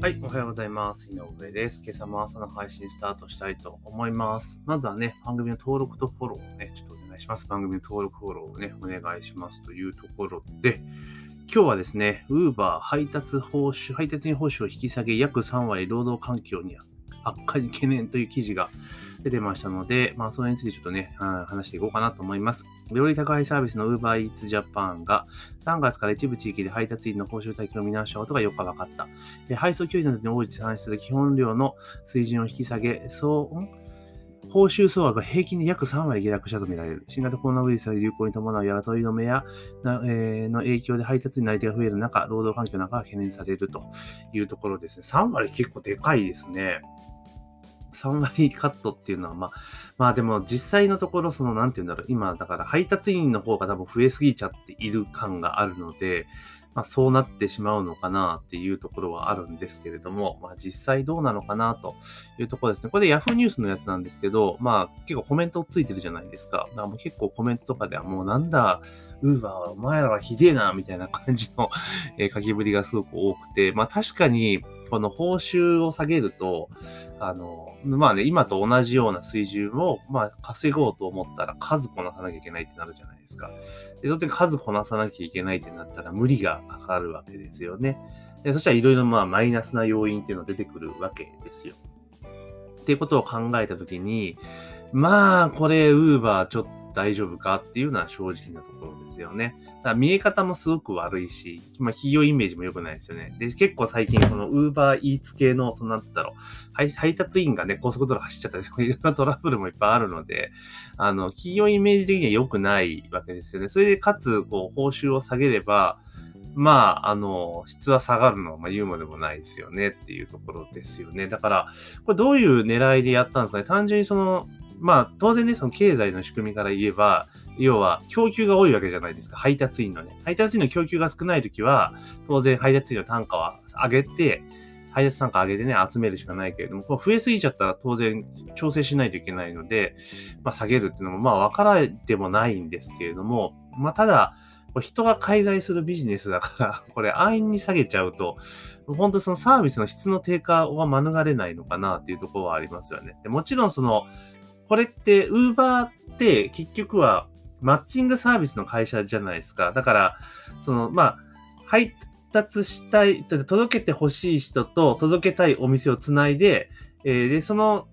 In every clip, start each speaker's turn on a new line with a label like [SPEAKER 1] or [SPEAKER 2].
[SPEAKER 1] はい、おはようございます。井上です。今朝も朝の配信スタートしたいと思います。まずはね、番組の登録とフォローをね、ちょっとお願いします。番組の登録、フォローをね、お願いしますというところで、今日はですね、Uber 配達報酬、配達員報酬を引き下げ約3割労働環境に悪化に懸念という記事が出てましたので、まあ、それについてちょっとね、話していこうかなと思います。より高いサービスの Uber Eats Japan が3月から一部地域で配達員の報酬体系を見直したことが4日分かった。で配送距離などに応じて算出する基本料の水準を引き下げ、総報酬総額が平均で約3割下落したとみられる。新型コロナウイルスの流行に伴う雇い止めや、えーの影響で配達員の相手が増える中、労働環境の中が懸念されるというところですね。3割結構でかいですね。3割カットっていうのは、まあ、まあでも実際のところ、その、なんて言うんだろう、今、だから配達員の方が多分増えすぎちゃっている感があるので、まあそうなってしまうのかなっていうところはあるんですけれども、まあ実際どうなのかなというところですね。これで Yahoo ニュースのやつなんですけど、まあ結構コメントついてるじゃないですか。だからもう結構コメントとかではもうなんだ、ウーバーはお前らはひでえな、みたいな感じの、え書きぶりがすごく多くて、まあ確かに、この報酬を下げると、あの、まあね、今と同じような水準を、まあ稼ごうと思ったら数こなさなきゃいけないってなるじゃないですか。で、当然数こなさなきゃいけないってなったら無理がかかるわけですよね。でそしたらいろいろまあマイナスな要因っていうのが出てくるわけですよ。っていうことを考えたときに、まあ、これ、ウーバーちょっと大丈夫かっていうのは正直なところですよね。だから見え方もすごく悪いし、まあ、企業イメージも良くないですよね。で、結構最近このウーバーイーツ系の、そのなんて言ったろう、配達員がね、高速道路走っちゃったりとか、いろんな トラブルもいっぱいあるので、あの、企業イメージ的には良くないわけですよね。それで、かつ、こう、報酬を下げれば、まあ、あの、質は下がるのは、まあ、言うまでもないですよねっていうところですよね。だから、これどういう狙いでやったんですかね単純にその、まあ、当然ね、その経済の仕組みから言えば、要は、供給が多いわけじゃないですか。配達員のね。配達員の供給が少ないときは、当然配達員の単価は上げて、配達単価上げてね、集めるしかないけれども、こう増えすぎちゃったら当然調整しないといけないので、まあ下げるっていうのも、まあ分からでもないんですけれども、まあただ、人が介在するビジネスだから、これ安易に下げちゃうと、本当そのサービスの質の低下は免れないのかなっていうところはありますよね。でもちろんその、これって、ウーバーって結局はマッチングサービスの会社じゃないですか。だから、その、まあ、配達したい、届けてほしい人と届けたいお店をつないで、えーで、その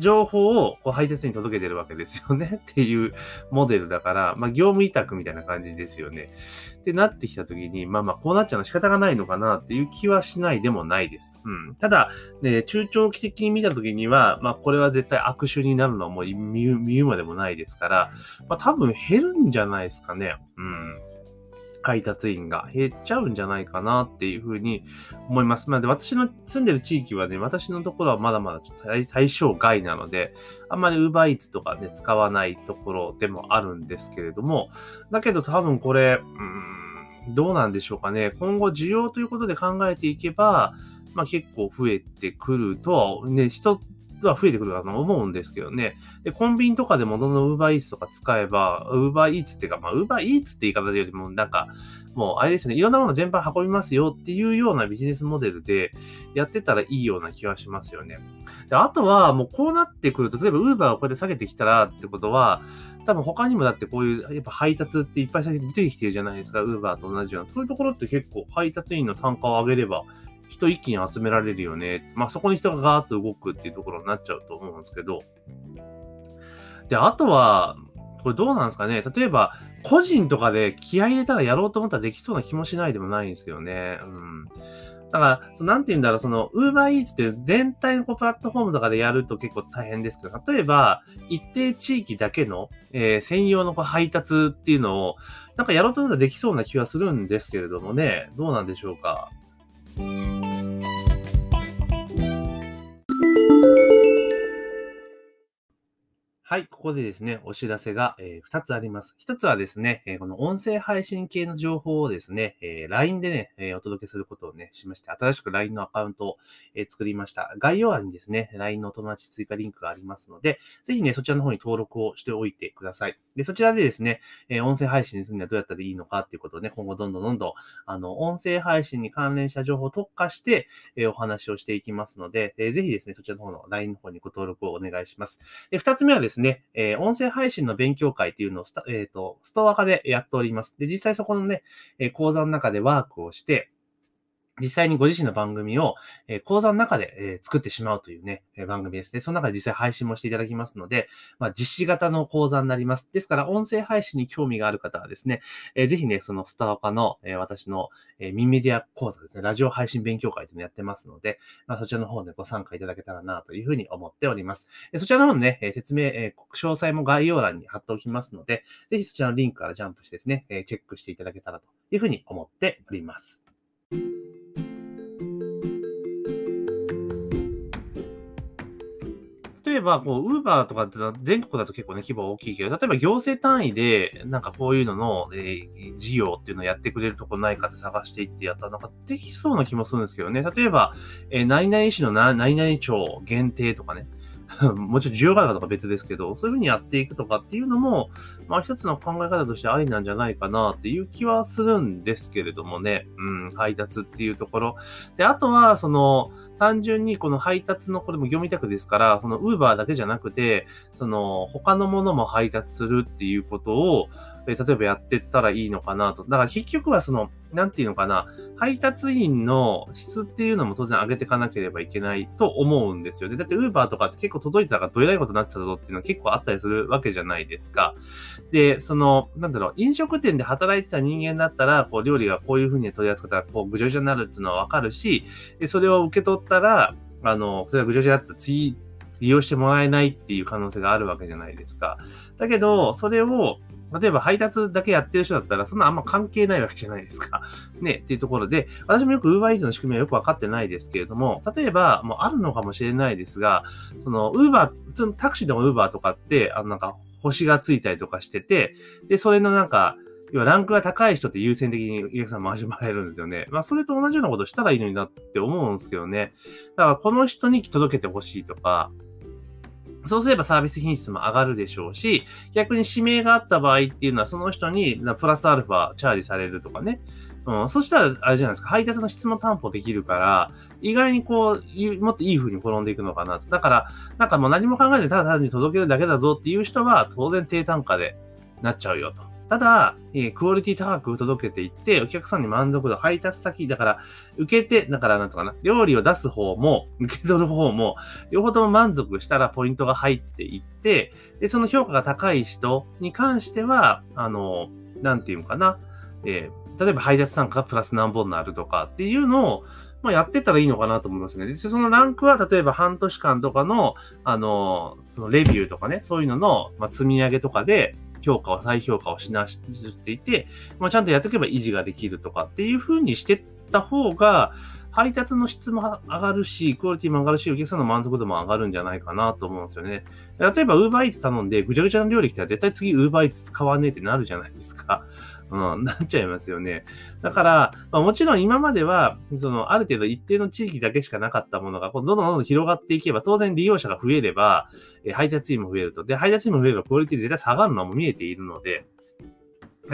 [SPEAKER 1] 情報をこう配達に届けてるわけですよね っていうモデルだから、まあ、業務委託みたいな感じですよね。ってなってきたときに、まあまあ、こうなっちゃうのは仕方がないのかなっていう気はしないでもないです。うん。ただ、ね、中長期的に見たときには、まあ、これは絶対悪手になるのはもう見るまでもないですから、まあ、多分減るんじゃないですかね。うん。配達員が減っちゃうんじゃないかなっていうふうに思います。まあ、で、私の住んでる地域はね、私のところはまだまだちょっと対象外なので、あんまり Uber Eats とかね、使わないところでもあるんですけれども、だけど多分これ、うん、どうなんでしょうかね。今後需要ということで考えていけば、まあ結構増えてくるとは、ね、人は増えてくるかと思うんですけどね。で、コンビニとかでもどんどん Uber Eats とか使えば、Uber Eats っていうか、まあ Uber Eats って言い方でよりも、なんか、もうあれですね、いろんなもの全般運びますよっていうようなビジネスモデルでやってたらいいような気はしますよね。で、あとはもうこうなってくると、例えば Uber をこうやって下げてきたらってことは、多分他にもだってこういう、やっぱ配達っていっぱい出てきてるじゃないですか、Uber と同じような。そういうところって結構配達員の単価を上げれば、人一気に集められるよね。まあそこに人がガーッと動くっていうところになっちゃうと思うんですけど。で、あとは、これどうなんですかね例えば、個人とかで気合入れたらやろうと思ったらできそうな気もしないでもないんですけどね。うん。だから、そのなんて言うんだろう、その、ウーバーイーツって全体のこうプラットフォームとかでやると結構大変ですけど、例えば、一定地域だけの、えー専用のこう配達っていうのを、なんかやろうと思ったらできそうな気はするんですけれどもね、どうなんでしょうか。はい、ここでですね、お知らせが、えー、2つあります。1つはですね、えー、この音声配信系の情報をですね、えー、LINE でね、えお届けすることをね、しまして、新しく LINE のアカウントを、え作りました。概要欄にですね、LINE のお友達追加リンクがありますので、ぜひね、そちらの方に登録をしておいてください。で、そちらでですね、え音声配信にするにはどうやったらいいのかっていうことをね、今後どんどんどんどん、あの、音声配信に関連した情報を特化して、えお話をしていきますので、えぜひですね、そちらの方の LINE の方にご登録をお願いします。で、2つ目はですね、え音声配信の勉強会っていうのをスタ、えっ、ー、と、ストア化でやっております。で、実際そこのね、え講座の中でワークをして、実際にご自身の番組を、えー、講座の中で、えー、作ってしまうというね、えー、番組ですね。その中で実際配信もしていただきますので、まあ、実施型の講座になります。ですから、音声配信に興味がある方はですね、えー、ぜひね、そのスターカの、えー、私の、えー、ミンメディア講座ですね、ラジオ配信勉強会というのをやってますので、まあ、そちらの方でご参加いただけたらなというふうに思っております。えー、そちらの方のね、え、説明、えー、詳細も概要欄に貼っておきますので、ぜひそちらのリンクからジャンプしてですね、えー、チェックしていただけたらというふうに思っております。例えば、こう、ウーバーとかって全国だと結構ね、規模大きいけど、例えば行政単位で、なんかこういうのの、えー、事業っていうのをやってくれるとこないかって探していってやったら、なんかできそうな気もするんですけどね。例えば、えー、何々市の何々町限定とかね。もちろん需要があるかとか別ですけど、そういうふうにやっていくとかっていうのも、まあ一つの考え方としてありなんじゃないかなっていう気はするんですけれどもね。うん、配達っていうところ。で、あとは、その、単純にこの配達の、これも業務委託ですから、そのウーバーだけじゃなくて、その他のものも配達するっていうことを、え例えばやってったらいいのかなと。だから結局はその、なんていうのかな、配達員の質っていうのも当然上げていかなければいけないと思うんですよね。だって Uber とかって結構届いたからどえらいことになってたぞっていうのは結構あったりするわけじゃないですか。で、その、なんだろう、飲食店で働いてた人間だったら、こう料理がこういう風に取り扱ったら、こうぐちゃぐちゃになるっていうのはわかるし、で、それを受け取ったら、あの、それがぐちゃぐちゃだったら次、利用してもらえないっていう可能性があるわけじゃないですか。だけど、それを、例えば配達だけやってる人だったら、そんなあんま関係ないわけじゃないですか。ね、っていうところで、私もよく UberEats の仕組みはよくわかってないですけれども、例えば、もうあるのかもしれないですが、その Uber、普通のタクシーでも Uber とかって、あのなんか星がついたりとかしてて、で、それのなんか、要はランクが高い人って優先的にお客さん回してもらえるんですよね。まあそれと同じようなことしたらいいのになって思うんですけどね。だからこの人に届けてほしいとか、そうすればサービス品質も上がるでしょうし、逆に指名があった場合っていうのは、その人にプラスアルファチャージされるとかね。うん、そしたら、あれじゃないですか、配達の質も担保できるから、意外にこう、もっといい風に転んでいくのかな。だから、なんかもう何も考えてただ単に届けるだけだぞっていう人は、当然低単価でなっちゃうよと。ただ、えー、クオリティ高く届けていって、お客さんに満足度、配達先、だから、受けて、だからなんとかな、料理を出す方も、受け取る方も、両方とも満足したらポイントが入っていって、で、その評価が高い人に関しては、あの、なんていうのかな、えー、例えば配達参加プラス何本になるとかっていうのを、まあ、やってたらいいのかなと思いますね。で、そのランクは、例えば半年間とかの、あの、そのレビューとかね、そういうのの、まあ、積み上げとかで、評価を、再評価をしなしていて、まあ、ちゃんとやっておけば維持ができるとかっていう風にしてった方が、配達の質も上がるし、クオリティも上がるし、お客さんの満足度も上がるんじゃないかなと思うんですよね。例えば、ウーバーイーツ頼んで、ぐちゃぐちゃの料理来たら絶対次ウーバーイーツ使わねえってなるじゃないですか。うん、なっちゃいますよね。だから、まあ、もちろん今までは、その、ある程度一定の地域だけしかなかったものが、どんどんどんどん広がっていけば、当然利用者が増えれば、え配達員も増えると。で、配達員も増えれば、クオリティ絶対下がるのも見えているので、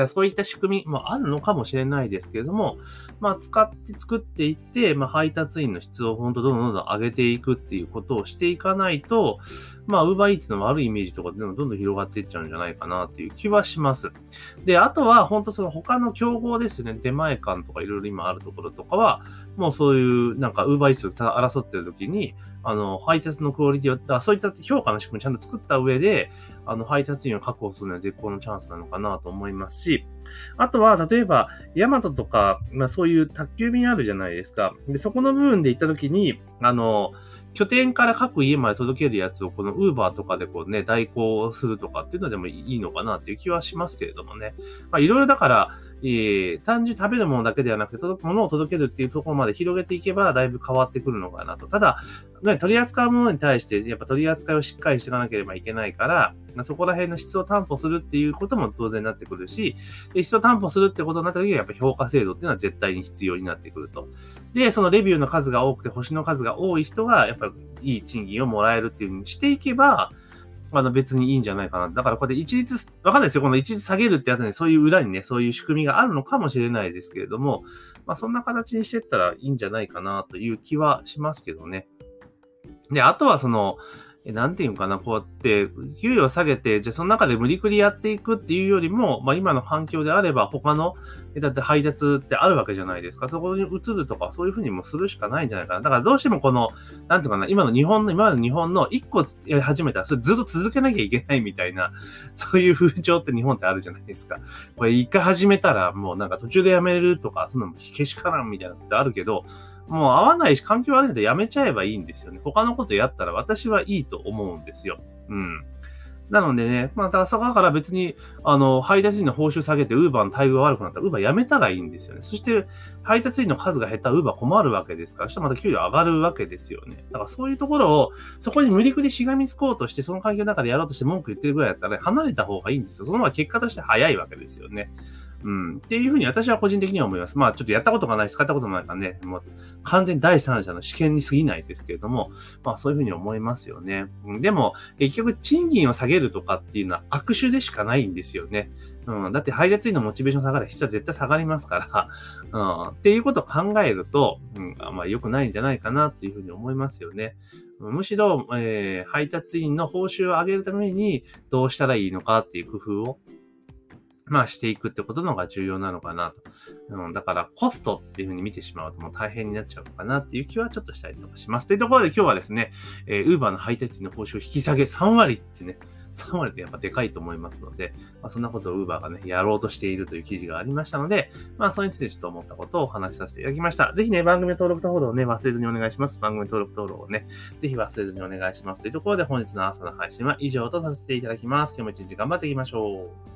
[SPEAKER 1] そういった仕組みもあるのかもしれないですけれども、まあ、使って作っていって、まあ、配達員の質を本当どんどんどんどん上げていくっていうことをしていかないと、まあ、ウーバーイーツの悪いイメージとかでもどんどん広がっていっちゃうんじゃないかなっていう気はします。で、あとは、本当その他の競合ですよね、出前館とかいろいろ今あるところとかは、もうそういう、なんか、ウーバーイーツと争ってる時に、あの、配達のクオリティを、そういった評価の仕組みちゃんと作った上で、あの、配達員を確保するのは絶好のチャンスなのかなと思いますし、あとは、例えば、ヤマトとか、まあそういう宅急便あるじゃないですか。で、そこの部分で行った時に、あの、拠点から各家まで届けるやつをこの Uber とかでこうね、代行するとかっていうのでもいいのかなっていう気はしますけれどもね。まあいろいろだから、えー、単純に食べるものだけではなくて、届くものを届けるっていうところまで広げていけば、だいぶ変わってくるのかなと。ただ、ね、取り扱うものに対して、やっぱ取り扱いをしっかりしていかなければいけないから、そこら辺の質を担保するっていうことも当然になってくるし、で質を担保するってことになった時は、やっぱ評価制度っていうのは絶対に必要になってくると。で、そのレビューの数が多くて、星の数が多い人が、やっぱりいい賃金をもらえるっていうふうにしていけば、あの別にいいんじゃないかな。だからこうやって一律、わかんないですよ。この一律下げるってやつにそういう裏にね、そういう仕組みがあるのかもしれないですけれども、まあそんな形にしてったらいいんじゃないかなという気はしますけどね。で、あとはその、なんていうかな、こうやって、給与を下げて、じゃあその中で無理くりやっていくっていうよりも、まあ今の環境であれば他の、だって配達ってあるわけじゃないですか。そこに移るとか、そういうふうにもするしかないんじゃないかな。だからどうしてもこの、なんていうかな、今の日本の、今の日本の一個やり始めたら、それずっと続けなきゃいけないみたいな、そういう風潮って日本ってあるじゃないですか。これ一回始めたら、もうなんか途中でやめるとか、そんなのけしからんみたいなのってあるけど、もう合わないし、環境悪いのでやめちゃえばいいんですよね。他のことやったら私はいいと思うんですよ。うん。なのでね、まあ、朝から別に、あの、配達員の報酬下げて、ウーバーの待遇が悪くなったら、ウーバーやめたらいいんですよね。そして、配達員の数が減ったら、ウーバー困るわけですから、そしたらまた給料上がるわけですよね。だからそういうところを、そこに無理くりしがみつこうとして、その環境の中でやろうとして文句言ってるぐらいだったら、ね、離れた方がいいんですよ。その方が結果として早いわけですよね。うん。っていうふうに私は個人的には思います。まあちょっとやったことがない、使ったこともないからね、もう完全に第三者の試験に過ぎないですけれども、まあそういうふうに思いますよね。でも、結局賃金を下げるとかっていうのは悪手でしかないんですよね。うん。だって配達員のモチベーション下がる質は絶対下がりますから、うん。っていうことを考えると、うん、まあ良くないんじゃないかなっていうふうに思いますよね。むしろ、えー、配達員の報酬を上げるためにどうしたらいいのかっていう工夫をまあしていくってことのが重要なのかなと。うん、だからコストっていうふうに見てしまうともう大変になっちゃうのかなっていう気はちょっとしたりとかします。というところで今日はですね、えー、ウーバーの配達の報酬を引き下げ3割ってね、3割ってやっぱでかいと思いますので、まあ、そんなことを Uber がね、やろうとしているという記事がありましたので、まあ、それについてちょっと思ったことをお話しさせていただきました。ぜひね、番組登録とフォローをね、忘れずにお願いします。番組登録登録をね、ぜひ忘れずにお願いします。というところで本日の朝の配信は以上とさせていただきます。今日も一日頑張っていきましょう。